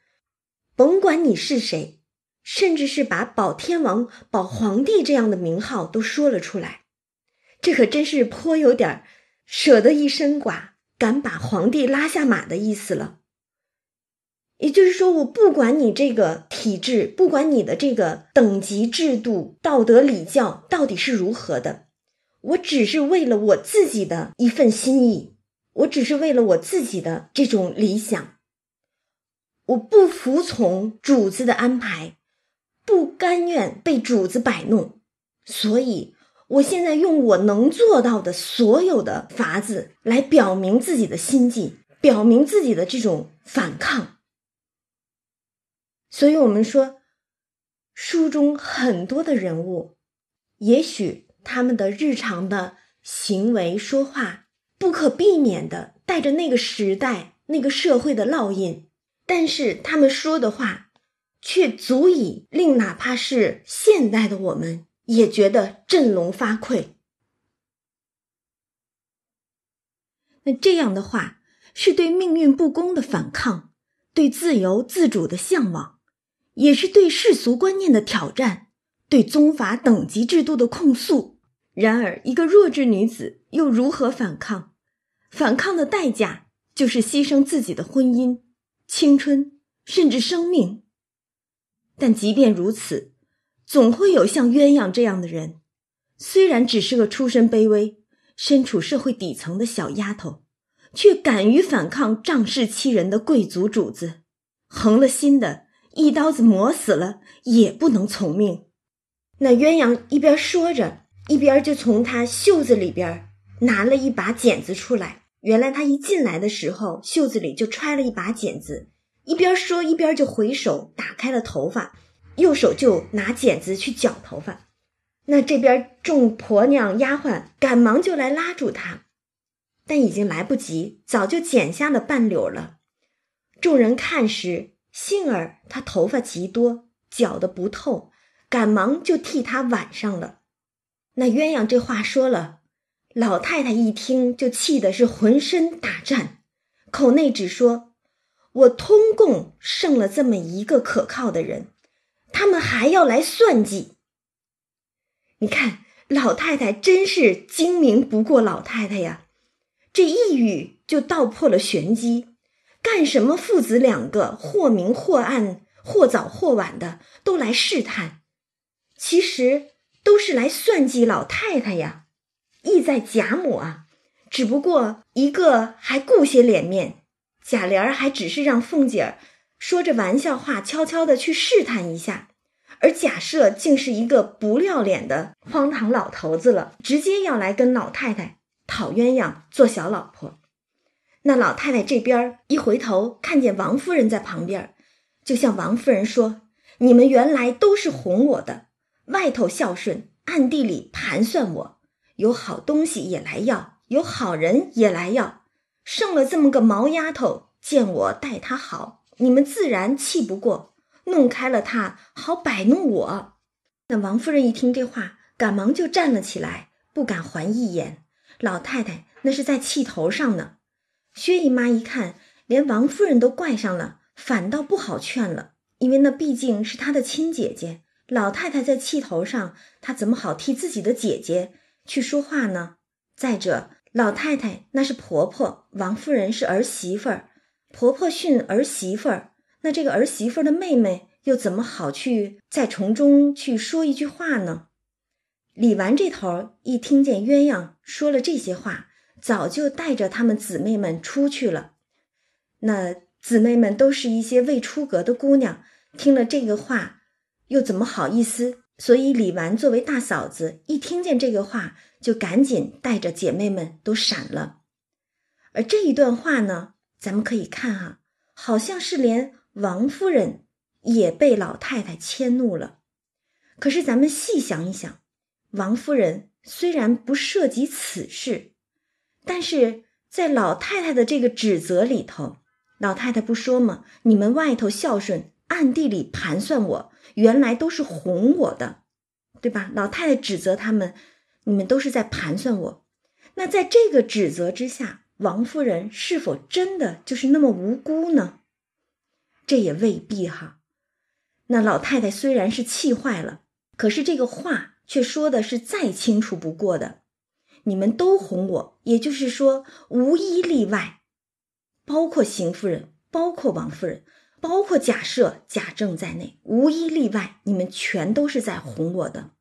甭管你是谁，甚至是把保天王、保皇帝这样的名号都说了出来，这可真是颇有点舍得一身剐，敢把皇帝拉下马的意思了。也就是说，我不管你这个体制，不管你的这个等级制度、道德礼教到底是如何的，我只是为了我自己的一份心意，我只是为了我自己的这种理想，我不服从主子的安排，不甘愿被主子摆弄，所以我现在用我能做到的所有的法子来表明自己的心迹，表明自己的这种反抗。所以，我们说，书中很多的人物，也许他们的日常的行为说话，不可避免的带着那个时代、那个社会的烙印，但是他们说的话，却足以令哪怕是现代的我们也觉得振聋发聩。那这样的话，是对命运不公的反抗，对自由自主的向往。也是对世俗观念的挑战，对宗法等级制度的控诉。然而，一个弱智女子又如何反抗？反抗的代价就是牺牲自己的婚姻、青春，甚至生命。但即便如此，总会有像鸳鸯这样的人，虽然只是个出身卑微、身处社会底层的小丫头，却敢于反抗仗势欺人的贵族主子，横了心的。一刀子磨死了也不能从命。那鸳鸯一边说着，一边就从他袖子里边拿了一把剪子出来。原来他一进来的时候，袖子里就揣了一把剪子。一边说，一边就回手打开了头发，右手就拿剪子去绞头发。那这边众婆娘丫鬟赶忙就来拉住他，但已经来不及，早就剪下了半绺了。众人看时。幸而他头发极多，绞的不透，赶忙就替他挽上了。那鸳鸯这话说了，老太太一听就气的是浑身打颤，口内只说：“我通共剩了这么一个可靠的人，他们还要来算计。”你看老太太真是精明不过老太太呀，这一语就道破了玄机。干什么？父子两个或明或暗，或早或晚的都来试探，其实都是来算计老太太呀。意在贾母啊，只不过一个还顾些脸面，贾琏儿还只是让凤姐儿说着玩笑话，悄悄的去试探一下，而贾赦竟是一个不要脸的荒唐老头子了，直接要来跟老太太讨鸳鸯做小老婆。那老太太这边一回头，看见王夫人在旁边，就向王夫人说：“你们原来都是哄我的，外头孝顺，暗地里盘算我，有好东西也来要，有好人也来要，剩了这么个毛丫头，见我待她好，你们自然气不过，弄开了她，好摆弄我。”那王夫人一听这话，赶忙就站了起来，不敢还一眼。老太太那是在气头上呢。薛姨妈一看，连王夫人都怪上了。反倒不好劝了，因为那毕竟是她的亲姐姐。老太太在气头上，她怎么好替自己的姐姐去说话呢？再者，老太太那是婆婆，王夫人是儿媳妇儿，婆婆训儿媳妇儿，那这个儿媳妇儿的妹妹又怎么好去在从中去说一句话呢？李纨这头一听见鸳鸯说了这些话，早就带着她们姊妹们出去了。那。姊妹们都是一些未出阁的姑娘，听了这个话，又怎么好意思？所以李纨作为大嫂子，一听见这个话，就赶紧带着姐妹们都闪了。而这一段话呢，咱们可以看哈，好像是连王夫人也被老太太迁怒了。可是咱们细想一想，王夫人虽然不涉及此事，但是在老太太的这个指责里头。老太太不说吗？你们外头孝顺，暗地里盘算我，原来都是哄我的，对吧？老太太指责他们，你们都是在盘算我。那在这个指责之下，王夫人是否真的就是那么无辜呢？这也未必哈。那老太太虽然是气坏了，可是这个话却说的是再清楚不过的。你们都哄我，也就是说无一例外。包括邢夫人，包括王夫人，包括贾赦、贾政在内，无一例外，你们全都是在哄我的。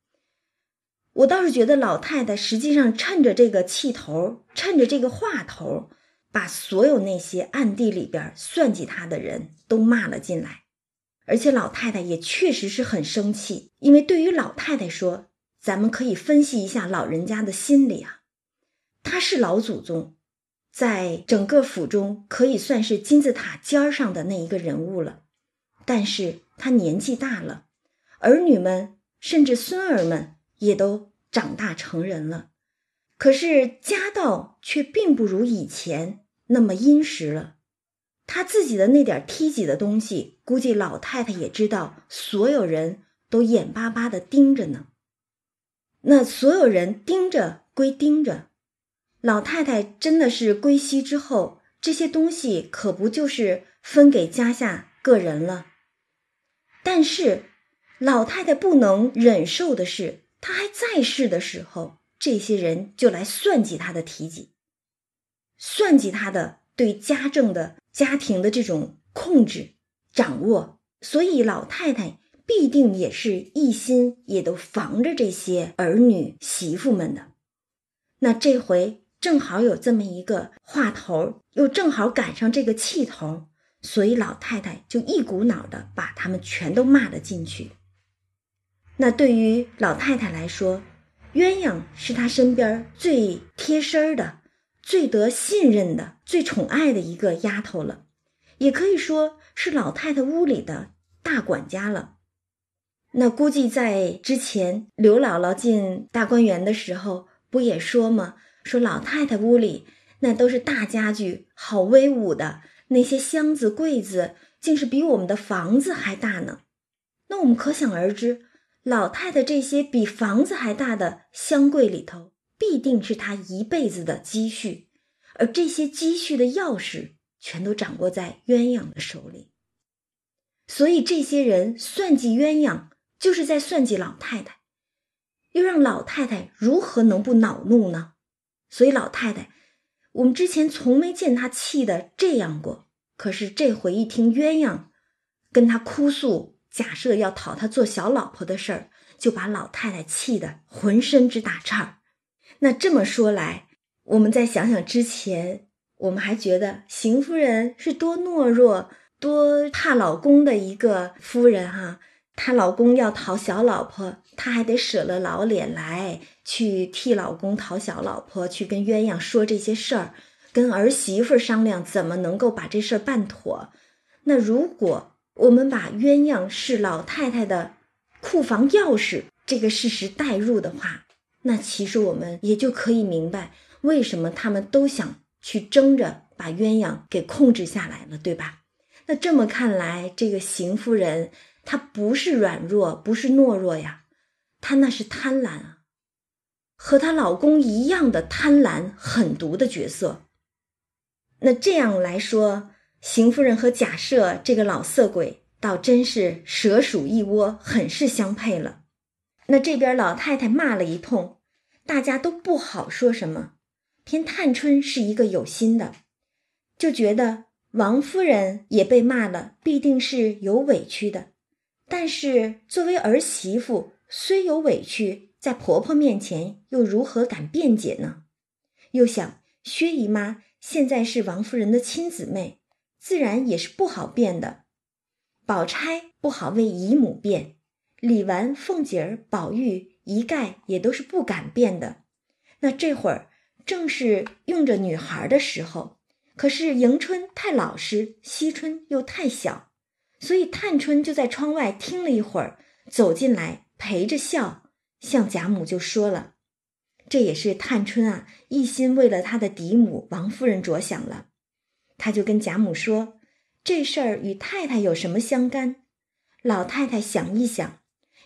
我倒是觉得老太太实际上趁着这个气头，趁着这个话头，把所有那些暗地里边算计她的人都骂了进来。而且老太太也确实是很生气，因为对于老太太说，咱们可以分析一下老人家的心理啊，她是老祖宗。在整个府中，可以算是金字塔尖上的那一个人物了。但是他年纪大了，儿女们甚至孙儿们也都长大成人了。可是家道却并不如以前那么殷实了。他自己的那点梯级的东西，估计老太太也知道，所有人都眼巴巴的盯着呢。那所有人盯着归盯着。老太太真的是归西之后，这些东西可不就是分给家下个人了？但是老太太不能忍受的是，他还在世的时候，这些人就来算计他的提己，算计他的对家政的家庭的这种控制掌握，所以老太太必定也是一心也都防着这些儿女媳妇们的。那这回。正好有这么一个话头，又正好赶上这个气头，所以老太太就一股脑的把他们全都骂了进去。那对于老太太来说，鸳鸯是她身边最贴身的、最得信任的、最宠爱的一个丫头了，也可以说是老太太屋里的大管家了。那估计在之前刘姥姥进大观园的时候，不也说吗？说老太太屋里那都是大家具，好威武的那些箱子柜子，竟是比我们的房子还大呢。那我们可想而知，老太太这些比房子还大的箱柜里头，必定是她一辈子的积蓄，而这些积蓄的钥匙全都掌握在鸳鸯的手里。所以这些人算计鸳鸯，就是在算计老太太，又让老太太如何能不恼怒呢？所以老太太，我们之前从没见她气得这样过。可是这回一听鸳鸯跟她哭诉假设要讨她做小老婆的事儿，就把老太太气得浑身直打颤。那这么说来，我们再想想之前，我们还觉得邢夫人是多懦弱、多怕老公的一个夫人哈。她老公要讨小老婆，她还得舍了老脸来去替老公讨小老婆，去跟鸳鸯说这些事儿，跟儿媳妇商量怎么能够把这事儿办妥。那如果我们把鸳鸯是老太太的库房钥匙这个事实带入的话，那其实我们也就可以明白为什么他们都想去争着把鸳鸯给控制下来了，对吧？那这么看来，这个邢夫人她不是软弱，不是懦弱呀，她那是贪婪啊，和她老公一样的贪婪狠毒的角色。那这样来说。邢夫人和贾赦这个老色鬼，倒真是蛇鼠一窝，很是相配了。那这边老太太骂了一通，大家都不好说什么。偏探春是一个有心的，就觉得王夫人也被骂了，必定是有委屈的。但是作为儿媳妇，虽有委屈，在婆婆面前又如何敢辩解呢？又想薛姨妈现在是王夫人的亲姊妹。自然也是不好变的，宝钗不好为姨母变，李纨、凤姐儿、宝玉一概也都是不敢变的。那这会儿正是用着女孩的时候，可是迎春太老实，惜春又太小，所以探春就在窗外听了一会儿，走进来陪着笑，向贾母就说了。这也是探春啊，一心为了她的嫡母王夫人着想了。他就跟贾母说：“这事儿与太太有什么相干？老太太想一想，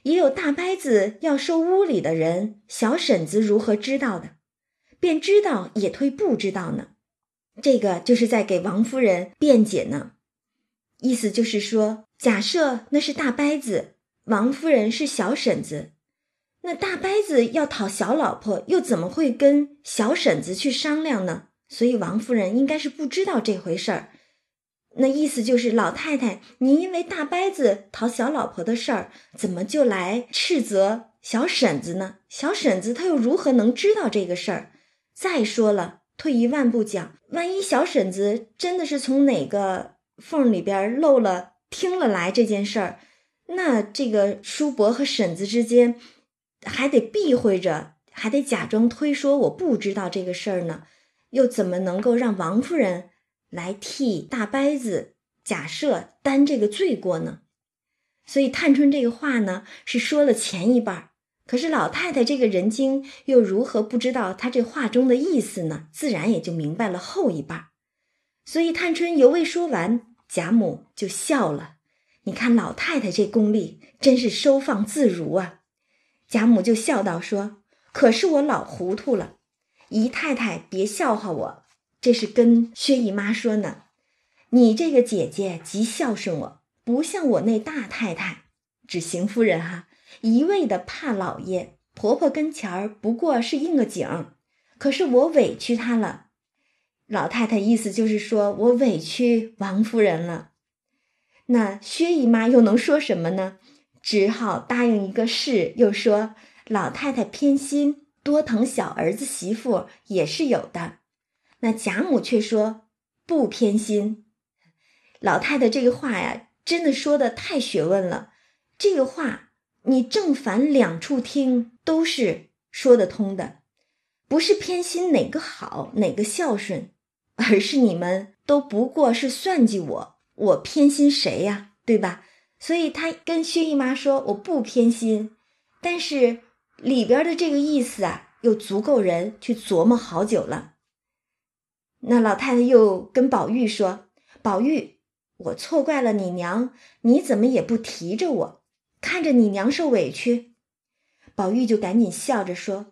也有大伯子要收屋里的人，小婶子如何知道的？便知道也推不知道呢。这个就是在给王夫人辩解呢。意思就是说，假设那是大伯子，王夫人是小婶子，那大伯子要讨小老婆，又怎么会跟小婶子去商量呢？”所以王夫人应该是不知道这回事儿，那意思就是老太太，你因为大伯子讨小老婆的事儿，怎么就来斥责小婶子呢？小婶子她又如何能知道这个事儿？再说了，退一万步讲，万一小婶子真的是从哪个缝里边漏了听了来这件事儿，那这个叔伯和婶子之间还得避讳着，还得假装推说我不知道这个事儿呢。又怎么能够让王夫人来替大伯子假设担这个罪过呢？所以探春这个话呢是说了前一半，可是老太太这个人精又如何不知道她这话中的意思呢？自然也就明白了后一半。所以探春犹未说完，贾母就笑了。你看老太太这功力真是收放自如啊！贾母就笑道说：“可是我老糊涂了。”姨太太，别笑话我，这是跟薛姨妈说呢。你这个姐姐极孝顺我，不像我那大太太，指邢夫人哈，一味的怕老爷。婆婆跟前儿不过是应个景，可是我委屈她了。老太太意思就是说我委屈王夫人了。那薛姨妈又能说什么呢？只好答应一个是，又说老太太偏心。多疼小儿子媳妇也是有的，那贾母却说不偏心。老太太这个话呀，真的说的太学问了。这个话你正反两处听都是说得通的，不是偏心哪个好哪个孝顺，而是你们都不过是算计我，我偏心谁呀？对吧？所以他跟薛姨妈说我不偏心，但是。里边的这个意思啊，又足够人去琢磨好久了。那老太太又跟宝玉说：“宝玉，我错怪了你娘，你怎么也不提着我？看着你娘受委屈。”宝玉就赶紧笑着说：“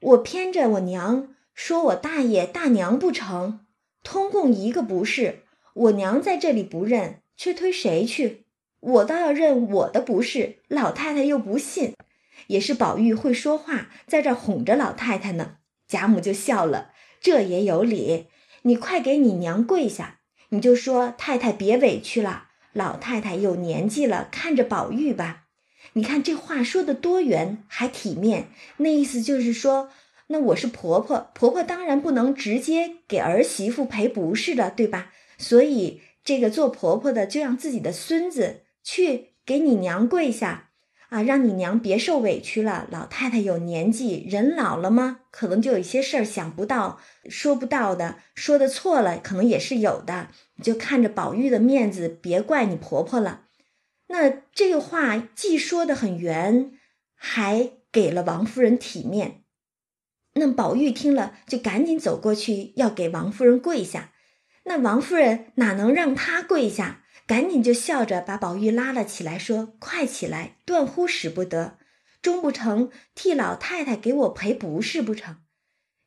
我偏着我娘说我大爷大娘不成，通共一个不是。我娘在这里不认，却推谁去？我倒要认我的不是。老太太又不信。”也是宝玉会说话，在这哄着老太太呢。贾母就笑了，这也有理。你快给你娘跪下，你就说太太别委屈了，老太太有年纪了，看着宝玉吧。你看这话说的多圆，还体面。那意思就是说，那我是婆婆，婆婆当然不能直接给儿媳妇赔不是的，对吧？所以这个做婆婆的就让自己的孙子去给你娘跪下。啊，让你娘别受委屈了。老太太有年纪，人老了吗？可能就有一些事儿想不到、说不到的，说的错了，可能也是有的。你就看着宝玉的面子，别怪你婆婆了。那这个话既说的很圆，还给了王夫人体面。那宝玉听了，就赶紧走过去要给王夫人跪下。那王夫人哪能让他跪下？赶紧就笑着把宝玉拉了起来，说：“快起来，断乎使不得。终不成替老太太给我赔不是不成？”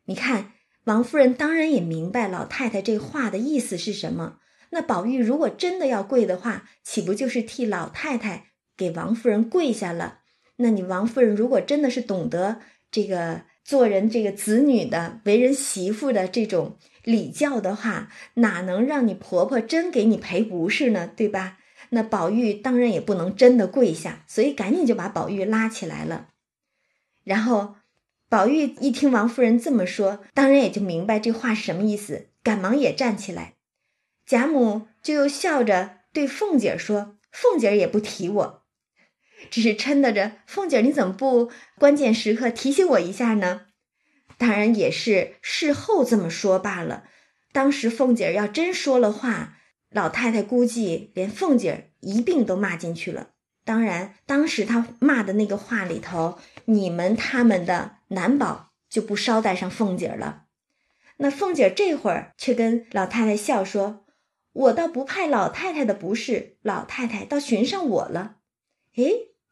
你看，王夫人当然也明白老太太这话的意思是什么。那宝玉如果真的要跪的话，岂不就是替老太太给王夫人跪下了？那你王夫人如果真的是懂得这个做人、这个子女的、为人媳妇的这种礼教的话，哪能让你婆婆真给你赔不是呢？对吧？那宝玉当然也不能真的跪下，所以赶紧就把宝玉拉起来了。然后宝玉一听王夫人这么说，当然也就明白这话是什么意思，赶忙也站起来。贾母就又笑着对凤姐说：“凤姐也不提我，只是嗔得着凤姐，你怎么不关键时刻提醒我一下呢？当然也是事后这么说罢了。当时凤姐要真说了话，老太太估计连凤姐一并都骂进去了。当然，当时她骂的那个话里头，你们他们的难保就不捎带上凤姐了。那凤姐这会儿却跟老太太笑说。”我倒不派老太太的不是，老太太倒寻上我了。哎，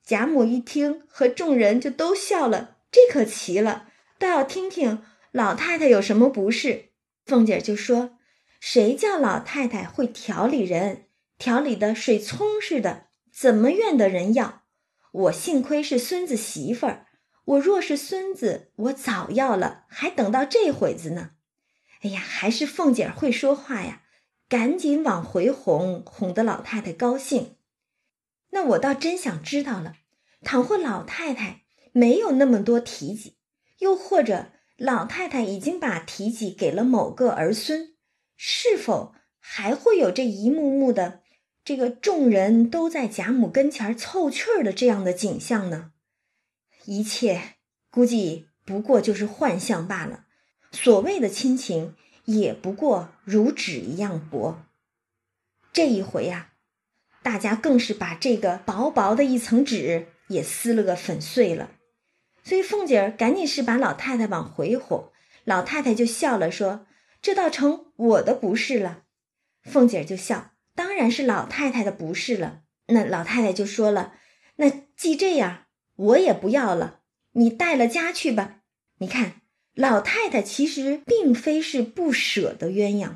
贾母一听，和众人就都笑了。这可奇了，倒要听听老太太有什么不是。凤姐就说：“谁叫老太太会调理人，调理的水葱似的，怎么怨得人要？我幸亏是孙子媳妇儿，我若是孙子，我早要了，还等到这会子呢。哎呀，还是凤姐会说话呀。”赶紧往回哄，哄得老太太高兴。那我倒真想知道了，倘或老太太没有那么多提己，又或者老太太已经把提己给了某个儿孙，是否还会有这一幕幕的这个众人都在贾母跟前凑趣儿的这样的景象呢？一切估计不过就是幻象罢了。所谓的亲情。也不过如纸一样薄。这一回呀，大家更是把这个薄薄的一层纸也撕了个粉碎了。所以凤姐儿赶紧是把老太太往回哄，老太太就笑了，说：“这倒成我的不是了。”凤姐儿就笑：“当然是老太太的不是了。”那老太太就说了：“那既这样，我也不要了，你带了家去吧。你看。”老太太其实并非是不舍得鸳鸯，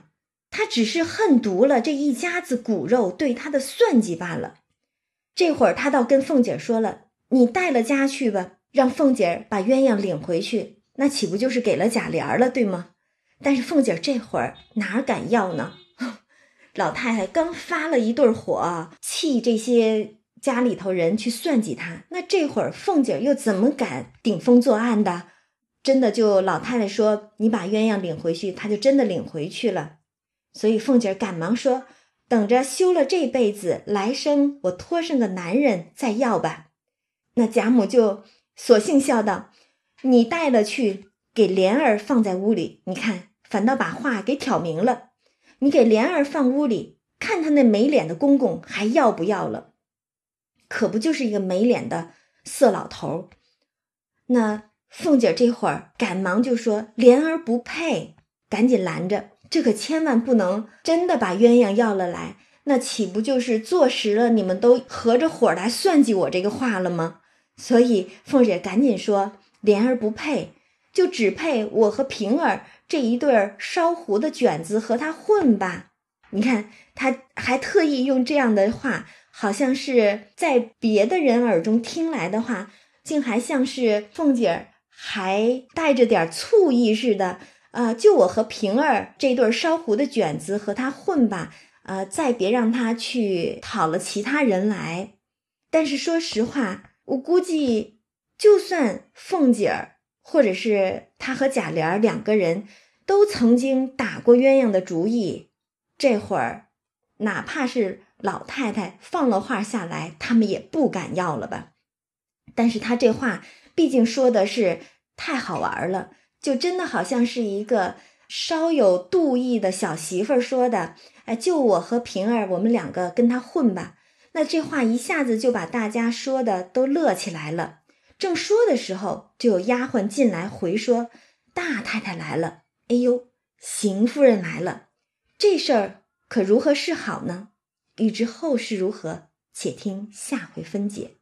他只是恨毒了这一家子骨肉对他的算计罢了。这会儿他倒跟凤姐说了：“你带了家去吧，让凤姐把鸳鸯领回去，那岂不就是给了贾琏了，对吗？”但是凤姐这会儿哪敢要呢？老太太刚发了一顿火，气这些家里头人去算计她，那这会儿凤姐又怎么敢顶风作案的？真的就老太太说你把鸳鸯领回去，她就真的领回去了。所以凤姐赶忙说：“等着休了这辈子，来生我托上个男人再要吧。”那贾母就索性笑道：“你带了去，给莲儿放在屋里，你看反倒把话给挑明了。你给莲儿放屋里，看他那没脸的公公还要不要了？可不就是一个没脸的色老头？那。”凤姐这会儿赶忙就说：“莲儿不配，赶紧拦着，这可千万不能真的把鸳鸯要了来，那岂不就是坐实了你们都合着伙来算计我这个话了吗？”所以凤姐赶紧说：“莲儿不配，就只配我和平儿这一对儿烧糊的卷子和他混吧。”你看，他还特意用这样的话，好像是在别的人耳中听来的话，竟还像是凤姐儿。还带着点醋意似的，啊，就我和平儿这对烧糊的卷子和他混吧，啊，再别让他去讨了其他人来。但是说实话，我估计，就算凤姐儿或者是他和贾琏两个人都曾经打过鸳鸯的主意，这会儿，哪怕是老太太放了话下来，他们也不敢要了吧？但是他这话。毕竟说的是太好玩了，就真的好像是一个稍有妒意的小媳妇儿说的。哎，就我和平儿，我们两个跟他混吧。那这话一下子就把大家说的都乐起来了。正说的时候，就有丫鬟进来回说：“大太太来了。”哎呦，邢夫人来了，这事儿可如何是好呢？欲知后事如何，且听下回分解。